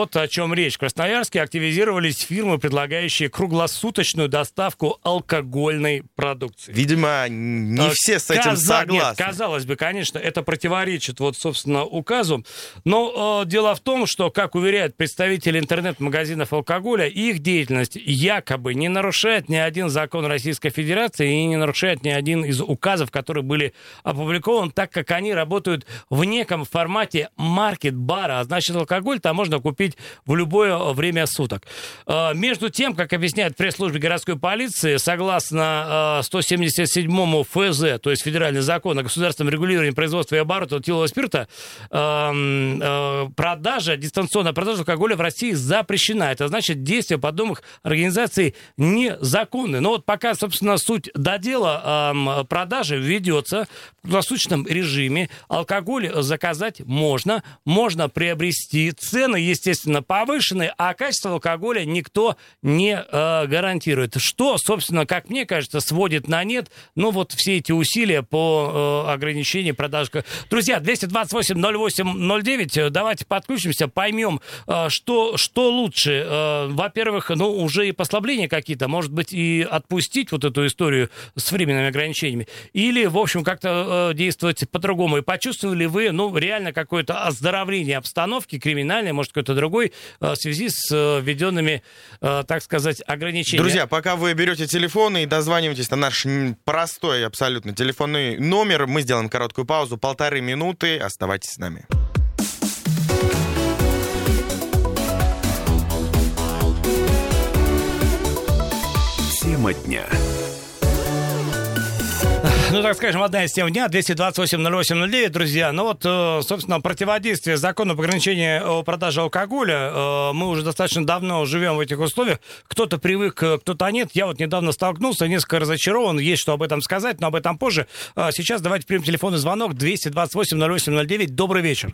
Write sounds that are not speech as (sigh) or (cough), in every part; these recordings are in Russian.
вот о чем речь. В Красноярске активизировались фирмы, предлагающие круглосуточную доставку алкогольной продукции. Видимо, не А, все с этим каза- согласны. Нет, казалось бы, конечно, это противоречит вот, собственно, указу. Но э, дело в том, что, как уверяют представители интернет-магазинов алкоголя, их деятельность якобы не нарушает ни один закон Российской Федерации и не нарушает ни один из указов, которые были опубликованы, так как они работают в неком формате маркет-бара. А значит, алкоголь там можно купить в любое время суток. Э, Между тем, как объясняет в пресс-службе городской полиции, согласно э, 177 ФЗ, то есть федеральный закон о государственном регулировании производства и оборота этилового спирта, эм, э, продажа, дистанционная продажа алкоголя в России запрещена. Это значит, действия подобных организаций незаконны. Но вот пока, собственно, суть до дела эм, продажи ведется в круглосуточном режиме. Алкоголь заказать можно, можно приобрести. Цены, естественно, повышены, а качество алкоголя никто не э, гарантирует. Что, собственно, как мне кажется, сводит на нет, ну, вот все эти усилия по э, ограничению продажи. Друзья, 228-08-09, э, давайте подключимся, поймем, э, что, что лучше. Э, во-первых, ну, уже и послабления какие-то, может быть, и отпустить вот эту историю с временными ограничениями, или, в общем, как-то э, действовать по-другому. И почувствовали вы, ну, реально какое-то оздоровление обстановки криминальной, может, какой-то другой, э, в связи с э, введенными, э, так сказать, ограничениями? Друзья, пока вы берете телефоны и дозваниваетесь на наш простой абсолютно телефонный номер, мы сделаем короткую паузу, полторы минуты. Оставайтесь с нами. Тема дня. Ну, так скажем, одна из тем дня, 228-08-09, друзья. Ну вот, э, собственно, противодействие закону об ограничении э, продажи алкоголя. Э, Мы уже достаточно давно живем в этих условиях. Кто-то привык, кто-то нет. Я вот недавно столкнулся, несколько разочарован. Есть что об этом сказать, но об этом позже. А Сейчас давайте примем телефонный звонок 228-08-09. Добрый вечер.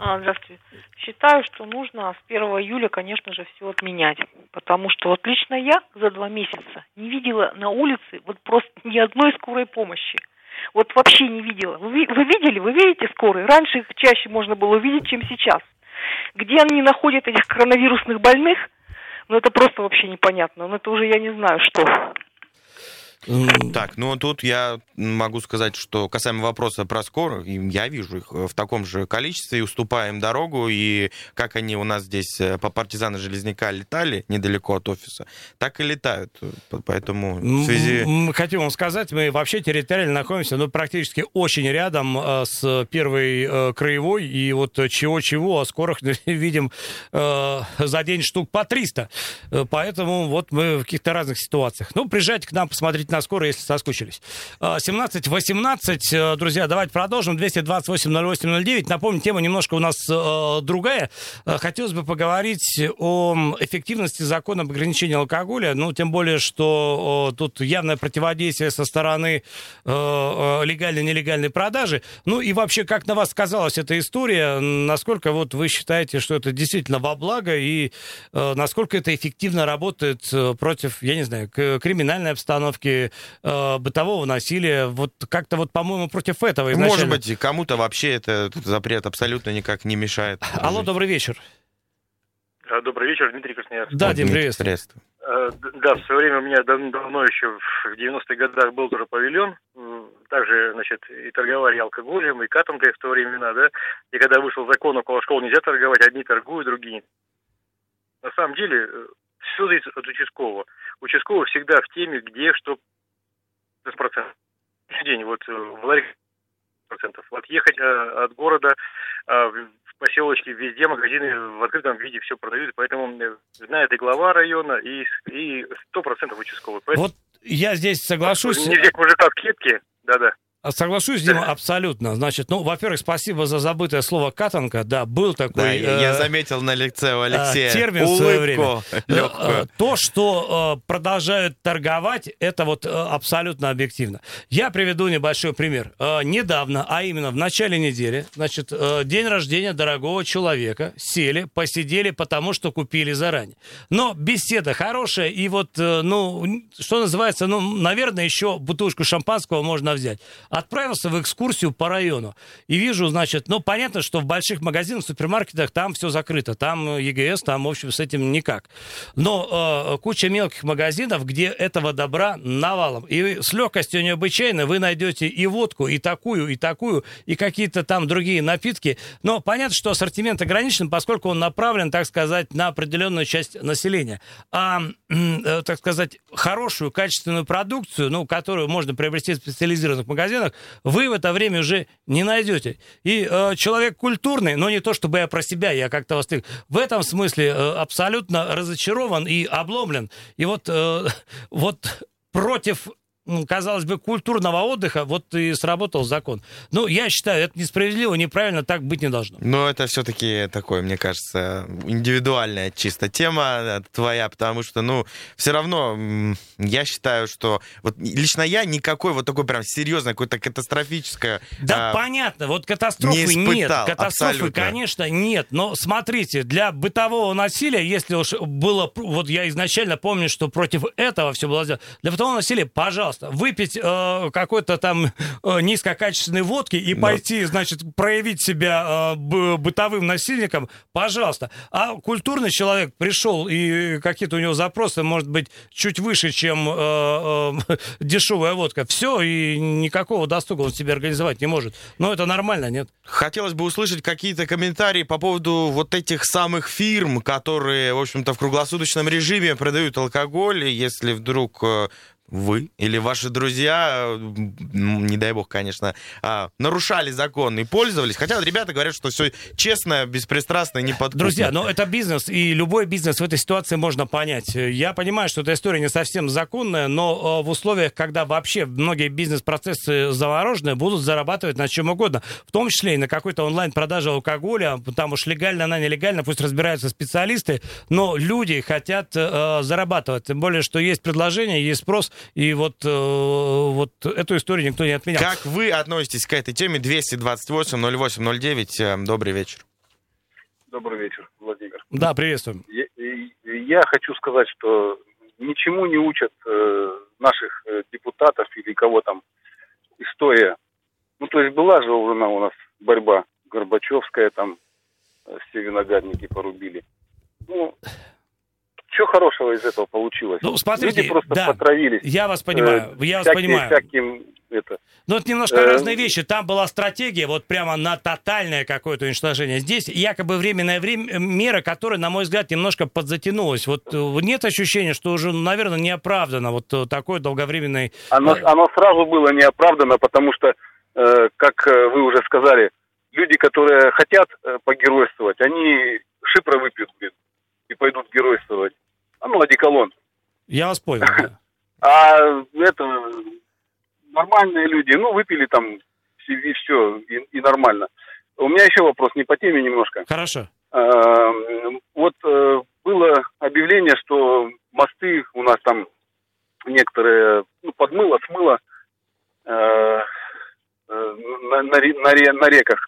А, здравствуйте. Считаю, что нужно с 1 июля, конечно же, все отменять. Потому что вот лично я за два месяца не видела на улице вот просто (laughs) ни одной скорой помощи. Вот вообще не видела. Вы, вы видели, вы видите скорые? Раньше их чаще можно было увидеть, чем сейчас. Где они находят этих коронавирусных больных? Ну, это просто вообще непонятно. Ну, это уже я не знаю, что. Так, ну тут я могу сказать, что касаемо вопроса про скорых, я вижу их в таком же количестве и уступаем дорогу, и как они у нас здесь э, по партизана Железняка летали недалеко от офиса, так и летают. Поэтому в связи... Хотим вам сказать, мы вообще территориально находимся, ну, практически очень рядом э, с первой э, краевой, и вот чего-чего, а скорых (laughs) видим э, за день штук по 300. Э, Поэтому вот мы в каких-то разных ситуациях. Ну, приезжайте к нам посмотреть на скорую, если соскучились. Э, 17-18, э, друзья, давайте продолжим. 228-08-09. Напомню, тема немножко у нас э, другая. Э, Хотелось бы поговорить о эффективности закона об ограничении алкоголя. Ну, тем более, что тут явное противодействие со стороны легальной-нелегальной продажи. Ну и вообще, как на вас сказалась эта история? Насколько вот вы считаете, что это действительно во благо и насколько это эффективно работает против, я не знаю, криминальной обстановки, э, бытового насилия? Вот как-то вот, по-моему, против этого изначально. Может быть, кому-то вообще этот запрет абсолютно никак не мешает. Алло, жить. добрый вечер. Добрый вечер, Дмитрий Красноярск. Да, Дим, Дмитрий, приветствую. приветствую. Э, Да, в свое время у меня дав- давно еще в 90-х годах был тоже павильон. Также, значит, и торговали алкоголем, и катанкой в то времена, да. И когда вышел закон, около школ нельзя торговать, одни торгуют, другие. На самом деле, все зависит от участкового. Участковый всегда в теме, где что процентов. День, вот э, в ларек процентов. Отъехать э, от города э, в поселочке везде магазины в открытом виде все продают, поэтому знает и глава района, и и сто процентов участковый. Поэтому Вот я здесь соглашусь. не мужика в кепке, да-да. А Соглашусь, Дима, абсолютно. Значит, ну, во-первых, спасибо за забытое слово катанка. Да, был такой... Да, я, я э, заметил на лице у Алексея термин в свое улыбку Э, легкую. э, То, что э, продолжают торговать, это вот э, абсолютно объективно. Я приведу небольшой пример. Э, Недавно, а именно в начале недели, значит, э, день рождения дорогого человека, сели, посидели, потому что купили заранее. Но беседа хорошая, и вот, э, ну, что называется, ну, наверное, еще бутылочку шампанского можно взять. Отправился в экскурсию по району и вижу, значит, ну, понятно, что в больших магазинах, супермаркетах там все закрыто, там ЕГС, там, в общем, с этим никак. Но э, куча мелких магазинов, где этого добра навалом. И с легкостью необычайно вы найдете и водку, и такую, и такую, и какие-то там другие напитки. Но понятно, что ассортимент ограничен, поскольку он направлен, так сказать, на определенную часть населения. А, э, так сказать, хорошую, качественную продукцию, ну, которую можно приобрести в специализированных магазинах, вы в это время уже не найдете. И э, человек культурный, но не то чтобы я про себя, я как-то вас... В этом смысле э, абсолютно разочарован и обломлен. И вот, э, (laughs) вот против казалось бы, культурного отдыха, вот и сработал закон. Ну, я считаю, это несправедливо, неправильно, так быть не должно. Но это все-таки такое, мне кажется, индивидуальная чисто тема э, твоя, потому что, ну, все равно я считаю, что вот лично я никакой вот такой прям серьезной, какой-то катастрофической... Да, а, понятно, вот катастрофы не испытал, нет, катастрофы, абсолютно. конечно, нет, но смотрите, для бытового насилия, если уж было, вот я изначально помню, что против этого все было сделано, для бытового насилия, пожалуйста, пожалуйста, выпить э, какой-то там э, низкокачественной водки и да. пойти, значит, проявить себя э, бытовым насильником, пожалуйста. А культурный человек пришел, и какие-то у него запросы, может быть, чуть выше, чем э, э, (laughs) дешевая водка. Все, и никакого досуга он себе организовать не может. Но это нормально, нет? Хотелось бы услышать какие-то комментарии по поводу вот этих самых фирм, которые, в общем-то, в круглосуточном режиме продают алкоголь. Если вдруг э, вы или ваши друзья, не дай бог, конечно, а, нарушали закон и пользовались. Хотя ребята говорят, что все честно, беспристрастно и не подкупно. Друзья, но это бизнес, и любой бизнес в этой ситуации можно понять. Я понимаю, что эта история не совсем законная, но в условиях, когда вообще многие бизнес-процессы заморожены, будут зарабатывать на чем угодно. В том числе и на какой-то онлайн-продаже алкоголя, там уж легально, она нелегально, пусть разбираются специалисты, но люди хотят э, зарабатывать. Тем более, что есть предложение, есть спрос, и вот, э, вот эту историю никто не отменял. Как вы относитесь к этой теме? 228-08-09. Э, добрый вечер. Добрый вечер, Владимир. Да, приветствуем. Я, я хочу сказать, что ничему не учат э, наших э, депутатов или кого там история. Ну, то есть была же уже у нас борьба Горбачевская, там э, все виноградники порубили. Ну, что хорошего из этого получилось? Ну, смотрите, Люди просто да, потравились. Я вас понимаю, э, я вас понимаю. Всяким это. Ну, это немножко э, разные вещи. Там была стратегия вот прямо на тотальное какое-то уничтожение. Здесь якобы временная время, э, мера, которая, на мой взгляд, немножко подзатянулась. Вот э, нет ощущения, что уже, наверное, неоправданно вот такой долговременный... Оно, оно сразу было неоправданно, потому что, э, как вы уже сказали, люди, которые хотят погеройствовать, они шипро выпьют, и пойдут геройствовать. А ну, одеколон. Я вас понял, да. (laughs) А это нормальные люди, ну, выпили там и все, и, и нормально. У меня еще вопрос, не по теме немножко. Хорошо. А, вот э, было объявление, что мосты у нас там некоторые ну, подмыло, смыло э, э, на, на, на, на реках.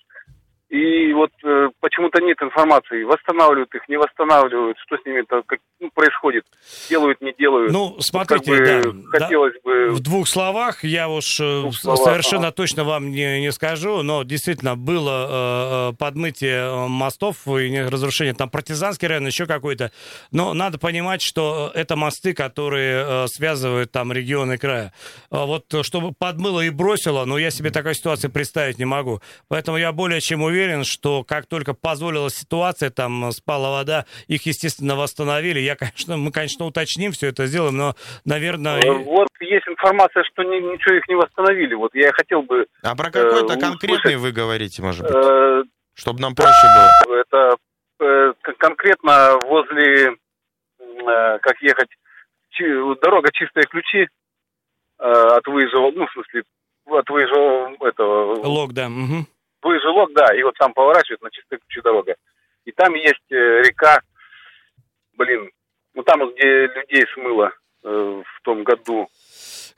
И вот э, почему-то нет информации, восстанавливают их, не восстанавливают, что с ними-то как, ну, происходит, делают, не делают. Ну, смотрите, как бы, да, хотелось да, бы... В двух словах я уж э, словах, совершенно а. точно вам не, не скажу, но действительно было э, э подмытие мостов и разрушение, там партизанский район, еще какой-то, но надо понимать, что это мосты, которые э, связывают там регионы края. А вот чтобы подмыло и бросило, ну, я себе такой ситуации представить не могу. Поэтому я более чем уверен, уверен, что как только позволила ситуация, там спала вода, их, естественно, восстановили. Я, (laughs) конечно, мы, конечно, уточним все это сделаем, но, наверное... Э, вот есть информация, что ни, ничего их не восстановили. Вот я хотел бы... А про какой-то э, конкретный вы говорите, может быть? Э, чтобы нам проще было. Это э, конкретно возле, э, как ехать, чи, дорога Чистые Ключи э, от выезжего, ну, в смысле, от выезжего этого... Лог, да. Угу. Выжилок, да, и вот там поворачивает на чистую ключу дорога. И там есть э, река, блин, ну там где людей смыло э, в том году.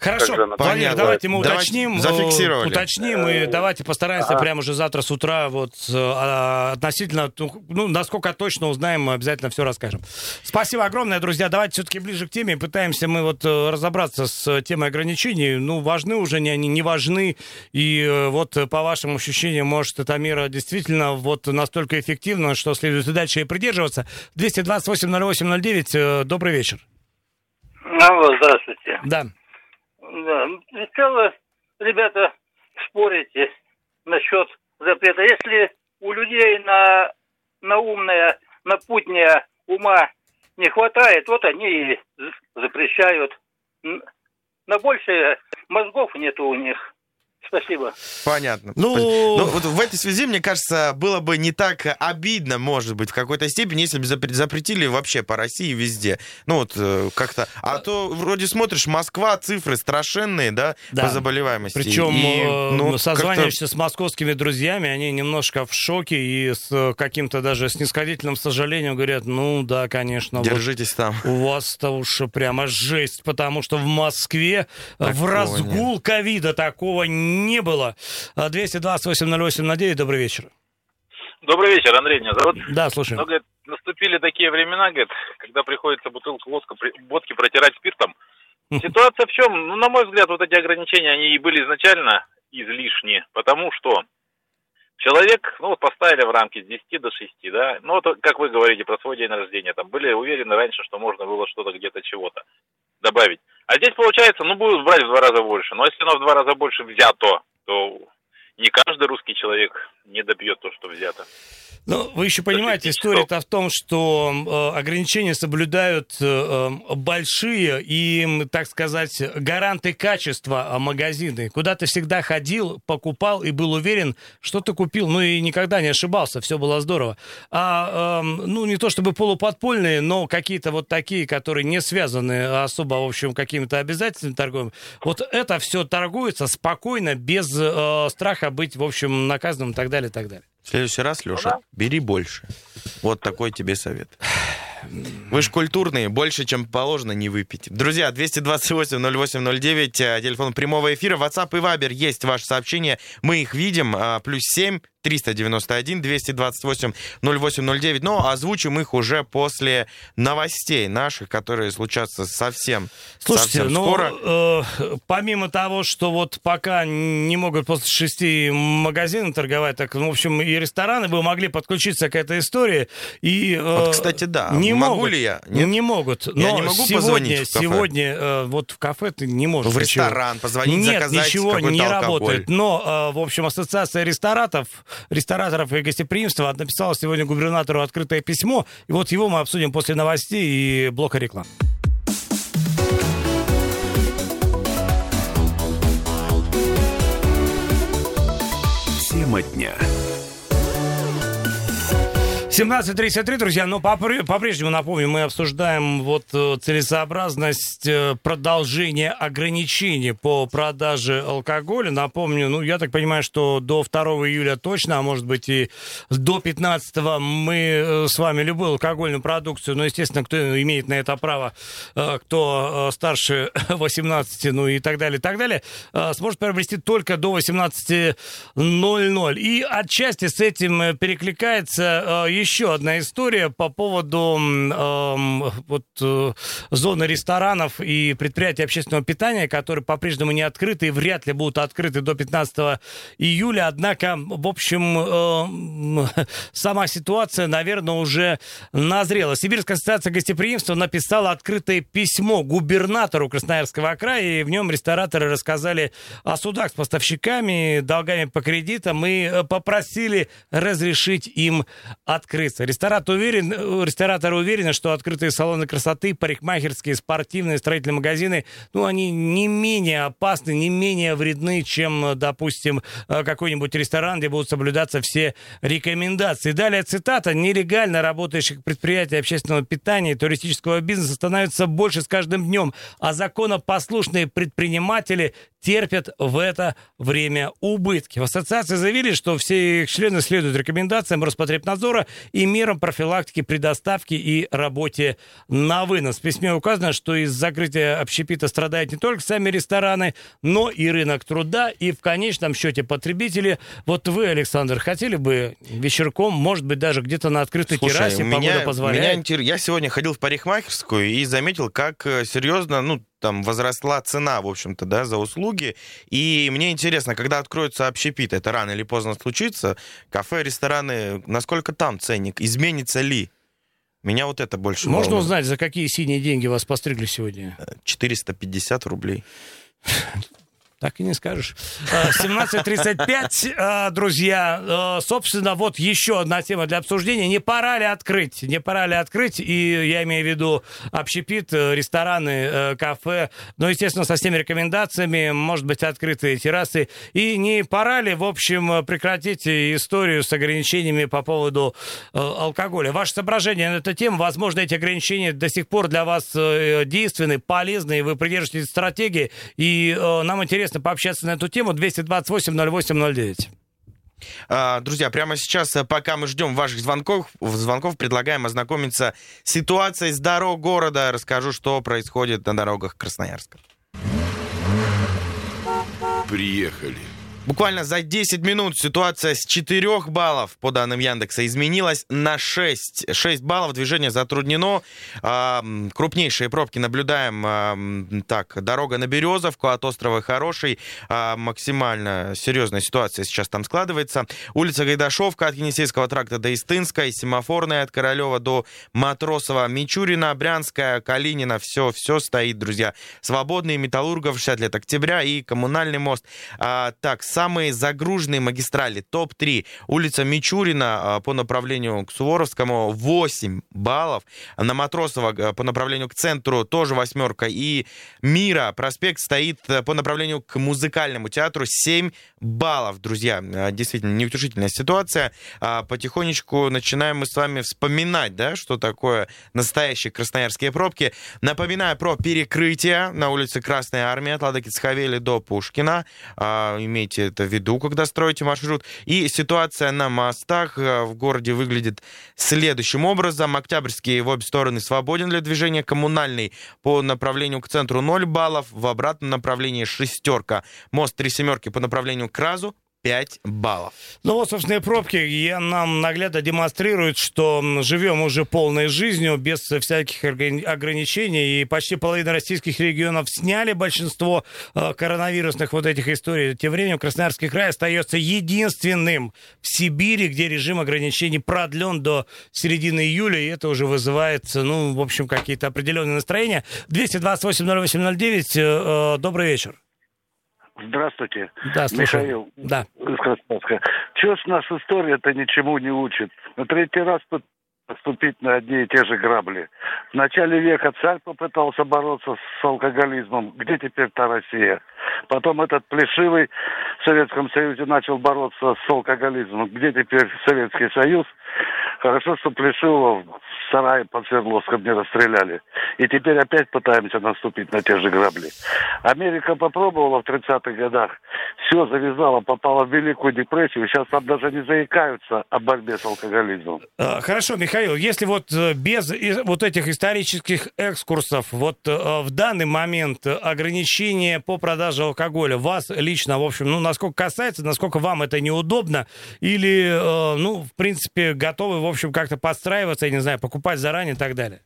Хорошо, Понятно. давайте мы Давайте уточним. э, зафиксировали. Уточним и давайте постараемся Ага. прямо уже завтра с утра вот э, а, относительно, ну, насколько точно узнаем, мы обязательно все расскажем. Спасибо огромное, друзья. Давайте все-таки ближе к теме. Пытаемся мы вот э, разобраться с темой ограничений. Ну, важны уже, не, они не важны. И вот по вашим ощущениям, может, эта мера действительно вот настолько эффективна, что следует и дальше и придерживаться. 228-08-09, э, добрый вечер. Алло, здравствуйте. Да. Да. Сначала, ребята, спорите насчет запрета. Если у людей на, на умное, на путнее ума не хватает, вот они и запрещают. На большее мозгов нету у них. Спасибо. Понятно. Ну- Ну, вот в этой связи, мне кажется, было бы не так обидно, может быть, в какой-то степени, если бы запре- запретили вообще по России везде. Ну, вот э, как-то... А то вроде смотришь, Москва, цифры страшенные, да, Да. по заболеваемости. Причем И, э, ну, созваниваешься с московскими друзьями, они немножко в шоке и с каким-то даже снисходительным сожалением говорят, ну да, конечно, как-то вот Держитесь там. у вас-то уж прямо жесть, потому что в Москве э, в Такого разгул ковида такого не было. А 228-08-09, добрый вечер. Добрый вечер, Андрей меня зовут. Да, слушай. Ну, говорит, наступили такие времена, говорит, когда приходится бутылку водка, водки протирать спиртом. Ситуация в чем? Ну, на мой взгляд, вот эти ограничения, они и были изначально излишни, потому что человек, ну, вот поставили в рамки с 10 до 6, да, ну, вот как вы говорите про свой день рождения, там, были уверены раньше, что можно было что-то где-то чего-то добавить. А здесь, получается, ну, будут брать в два раза больше, но если оно в два раза больше взято, то не каждый русский человек не добьет то, что взято. Ну, вы еще понимаете, история-то в том, что э, ограничения соблюдают э, э, большие и, так сказать, гаранты качества э, магазины. Куда ты всегда ходил, покупал и был уверен, что ты купил. Ну и никогда не ошибался, все было здорово. А, эм, ну, не то чтобы полуподпольные, но какие-то вот такие, которые не связаны особо, в общем, какими-то обязательствами торговыми. Вот это все торгуется спокойно, без э, страха быть, в общем, наказанным и так далее, и так далее. В следующий раз, Леша, бери больше. Вот такой тебе совет. Вы же культурные, больше, чем положено, не выпейте. Друзья, 228-08-09, э, телефон прямого эфира, WhatsApp и Viber есть ваше сообщение, мы их видим, а, плюс 7 391 228 0809, но озвучим их уже после новостей наших, которые случатся совсем, Слушайте, совсем ну, скоро. э, помимо того, что вот пока не могут после шести магазины торговать, так, ну, в общем, и рестораны бы могли подключиться к этой истории. И, э, Вот, кстати, да. Не Могу могут, ли я? Нет? Не могут. Но Я не могу сегодня, позвонить в кафе? сегодня э, вот в кафе ты не можешь. В ничего. ресторан позвонить, Нет, заказать ничего не алкоголь. работает. Но, э, в общем, ассоциация ресторатов, рестораторов и гостеприимства написала сегодня губернатору открытое письмо. И вот его мы обсудим после новостей и блока реклам. Тема дня. 17.33, друзья, но попр- по-прежнему, напомню, мы обсуждаем вот э, целесообразность э, продолжения ограничений по продаже алкоголя. Напомню, ну, я так понимаю, что до 2 июля точно, а может быть и до 15 мы э, с вами любую алкогольную продукцию, ну, естественно, кто имеет на это право, кто старше (laughs) 18, ну и так далее, и так далее, сможет приобрести только до 18.00. И отчасти с этим перекликается еще одна история по поводу эм, вот, э, зоны ресторанов и предприятий общественного питания, которые по-прежнему не открыты и вряд ли будут открыты до 15 июля. Однако, в общем, э, (laughs) сама ситуация, наверное, уже назрела. Сибирская ассоциация гостеприимства написала открытое письмо губернатору Красноярского края, и в нем рестораторы рассказали о судах с поставщиками, долгами по кредитам и э, попросили разрешить им открыться. Ресторатор уверен, э, рестораторы уверены, что открытые салоны красоты, парикмахерские, спортивные, строительные магазины, ну, они не менее опасны, не менее вредны, чем, э, допустим, э, какой-нибудь ресторан, где будут соблюдаться все рекомендации. Далее цитата. «Нелегально работающих предприятий общественного питания и туристического бизнеса становится больше с каждым днем, а законопослушные предприниматели терпят в это время убытки. В ассоциации заявили, что все их члены следуют рекомендациям Роспотребнадзора и мерам профилактики при доставке и работе на вынос. В письме указано, что из закрытия общепита страдают не только сами рестораны, но и рынок труда, и в конечном счете потребители. Вот вы, Александр, хотели бы вечерком, может быть, даже где-то на открытой Слушай, террасе, меня, погода позволяет? меня я сегодня ходил в парикмахерскую и заметил, как э, серьезно, ну, там возросла цена, в общем-то, да, за услуги. И мне интересно, когда откроется общепит, это рано или поздно случится, кафе, рестораны, насколько там ценник, изменится ли? Меня вот это больше Можно волнует. узнать, за какие синие деньги вас постригли сегодня? 450 рублей. (laughs) Так и не скажешь. А, 17.35, а, друзья. А, Собственно, вот еще одна тема для обсуждения. Не пора ли открыть? Не пора ли открыть? И я имею в виду общепит, э, рестораны, э, кафе. Ну, естественно, со всеми рекомендациями. Может быть, открытые террасы. И не пора ли, в общем, прекратить историю с ограничениями по поводу э, алкоголя? Ваше соображение на эту тему. Возможно, эти ограничения до сих пор для вас э, действенны, полезны, и вы придерживаетесь стратегии. И э, нам интересно пообщаться на эту тему. 228-08-09. А, Друзья, прямо сейчас, э, пока мы ждем ваших звонков, звонков, предлагаем ознакомиться с ситуацией с дорог города. Расскажу, что происходит на дорогах Красноярска. Приехали. Буквально за 10 минут ситуация с 4 баллов, по данным Яндекса, изменилась на 6. 6 баллов, движение затруднено. А, крупнейшие пробки наблюдаем. а, так, дорога на Березовку от острова Хороший. А, максимально серьезная ситуация сейчас там складывается. Улица Гайдашовка от Енисейского тракта до Истынской. Семафорная от Королева до Матросова. Мичурина, Брянская, Калинина. Все, все стоит, друзья. Свободный, Металлургов, 60 лет октября и Коммунальный мост. Так, самые загруженные магистрали, топ-3. Улица Мичурина а, по направлению к Суворовскому 8 баллов. На Матросова по направлению к центру тоже восьмерка. И Мира проспект стоит а, по направлению к музыкальному театру 7 баллов, друзья. А, Действительно, неутешительная ситуация. А, Потихонечку начинаем мы с вами вспоминать, да, что такое настоящие красноярские пробки. Напоминаю про перекрытие на улице Красная Армия от Ладоки Цхавели до Пушкина. А, Имейте это в виду, когда строите маршрут. И ситуация на мостах а, в городе выглядит следующим образом. Октябрьский в обе стороны свободен для движения. Коммунальный по направлению к центру 0 баллов. В обратном направлении шестерка. Мост три семерки по направлению к Разу 5 баллов. Ну вот, собственно, пробки я, нам наглядно демонстрируют, что живем уже полной жизнью, без всяких ограничений, и почти половина российских регионов сняли большинство э, коронавирусных вот этих историй. Тем временем Красноярский край остается единственным в Сибири, где режим ограничений продлен до середины июля, и это уже вызывает, ну, в общем, какие-то определенные настроения. 228-08-09, э, э, добрый вечер. Здравствуйте, Да, слушаю. Михаил. Да. из Красноярска. Чего ж нас история-то ничему не учит? На третий раз тут поступить на одни и те же грабли. В начале века царь попытался бороться с алкоголизмом. Где теперь та Россия? Потом этот плешивый в Советском Союзе начал бороться с алкоголизмом. Где теперь Советский Союз? Хорошо, что плешивого в сарае под Свердловском не расстреляли. И теперь опять пытаемся наступить на те же грабли. Америка попробовала в 30-х годах. Все завязала, попала в Великую депрессию. Сейчас там даже не заикаются о борьбе с алкоголизмом. Э, Хорошо, Михаил, если вот э, без вот этих исторических экскурсов, вот э, в данный момент ограничения по продаже алкоголя вас лично, в общем, ну, насколько касается, насколько вам это неудобно, или, э, ну, в принципе, готовы, в общем, как-то подстраиваться, я не знаю, покупать заранее и так далее?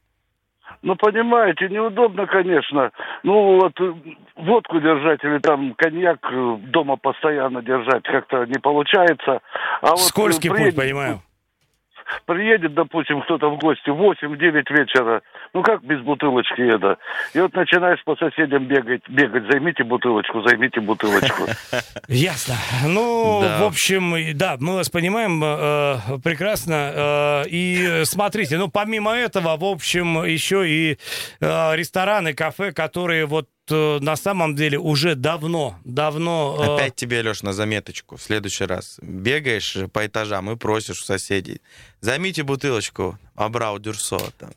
Ну, понимаете, неудобно, конечно. Ну, вот э, водку держать или там коньяк э, дома постоянно держать как-то не получается. А вот, э, Скользкий путь, приедет- понимаю. Приедет, допустим, кто-то в гости в 8-9 вечера. Ну, как без бутылочки это? И вот начинаешь по соседям бегать, бегать. Займите бутылочку, займите бутылочку. (laughs) Ясно. Ну, в общем, да, мы вас понимаем э, прекрасно. Э, и смотрите, ну, помимо этого, в общем, еще и э, рестораны, кафе, которые вот э, на самом деле уже давно, давно... э, Опять тебе, Леш, на заметочку. В следующий раз бегаешь по этажам и просишь у соседей. Займите бутылочку Абрау Дюрсо. Там.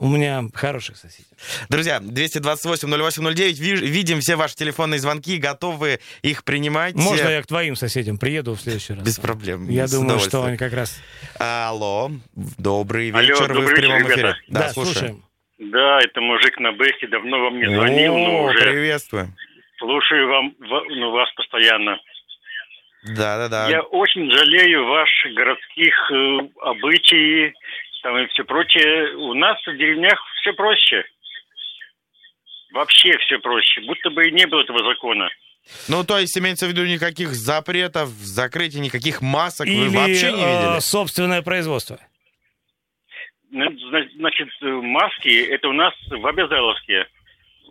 У меня хороших соседей. Друзья, 228-08-09, ви- видим все ваши телефонные звонки, готовы их принимать. Можно я к твоим соседям приеду в следующий раз? Без проблем. Я думаю, что они как раз... Алло, добрый Алло, вечер, вы добрый в прямом вечер, эфире. ребята. Да, слушаем. слушаем. Да, это мужик на Бэхе давно вам не звонил, но О, уже приветствую. слушаю вам, ва- ну, вас постоянно. Да-да-да. Я очень жалею ваших городских э, обычаи там и все прочее. У нас в деревнях все проще. Вообще все проще. Будто бы и не было этого закона. Ну, то есть имеется в виду никаких запретов, закрытий, никаких масок Или вы вообще не видели? э, собственное производство. Зна- Значит, маски это у нас в Обязаловске.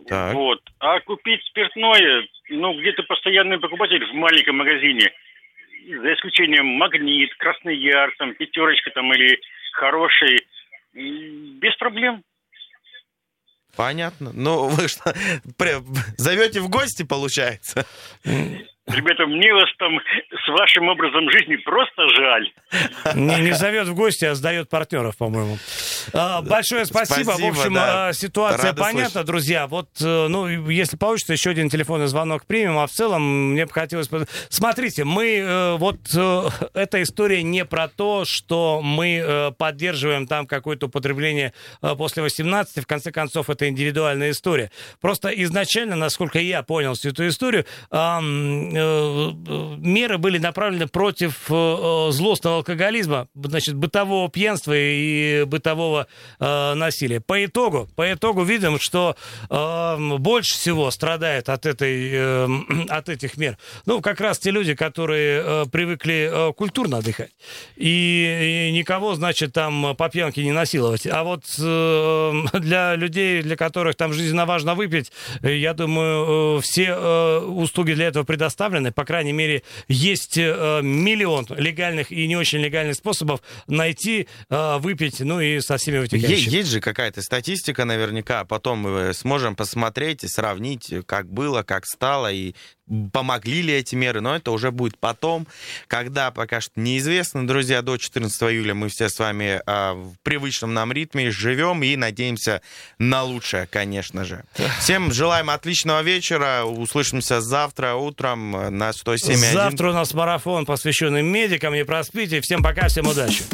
Так. Вот. А купить спиртное, ну, где-то постоянный покупатель в маленьком магазине, за исключением Магнит, Красный Яр, там, Пятерочка там или Хороший, без проблем. Понятно. Ну, вы что, (laughs) зовете в гости, получается? Ребята, мне вас там с вашим образом жизни просто жаль. Не, не зовет в гости, а сдает партнеров, по-моему. А, большое спасибо. Спасибо, в общем, да. а, ситуация Рады понятна, слышать. друзья. Вот, э, ну, если получится, еще один телефонный звонок примем. А в целом, мне бы хотелось... Смотрите, мы... э, Вот э, эта история не про то, что мы поддерживаем там какое-то употребление после 18. В конце концов, это индивидуальная история. Просто изначально, насколько я понял всю эту историю, меры были направлены против э, э, злостного алкоголизма, значит, бытового пьянства и бытового э, насилия. По итогу, по итогу видим, что э, больше всего страдают от, этой, э, (clears throat) от этих мер. Ну, как раз те люди, которые э, привыкли э, культурно отдыхать. И, и никого, значит, там по пьянке не насиловать. А вот э, (laughs) для людей, для которых там жизненно важно выпить, э, я думаю, э, все э, услуги для этого предоставлены. По крайней мере, есть э, миллион легальных и не очень легальных способов найти, э, выпить, ну и со всеми вытекающими. Есть же какая-то статистика наверняка, потом мы сможем посмотреть и сравнить, как было, как стало, и помогли ли эти меры, но это уже будет потом, когда пока что неизвестно. Друзья, до 14 июля мы все с вами а, в привычном нам ритме живем и надеемся на лучшее, конечно же. Всем желаем отличного вечера, услышимся завтра утром на 107.1. Завтра у нас марафон, посвященный медикам. Не проспите. Всем пока, всем удачи.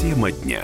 Тема дня.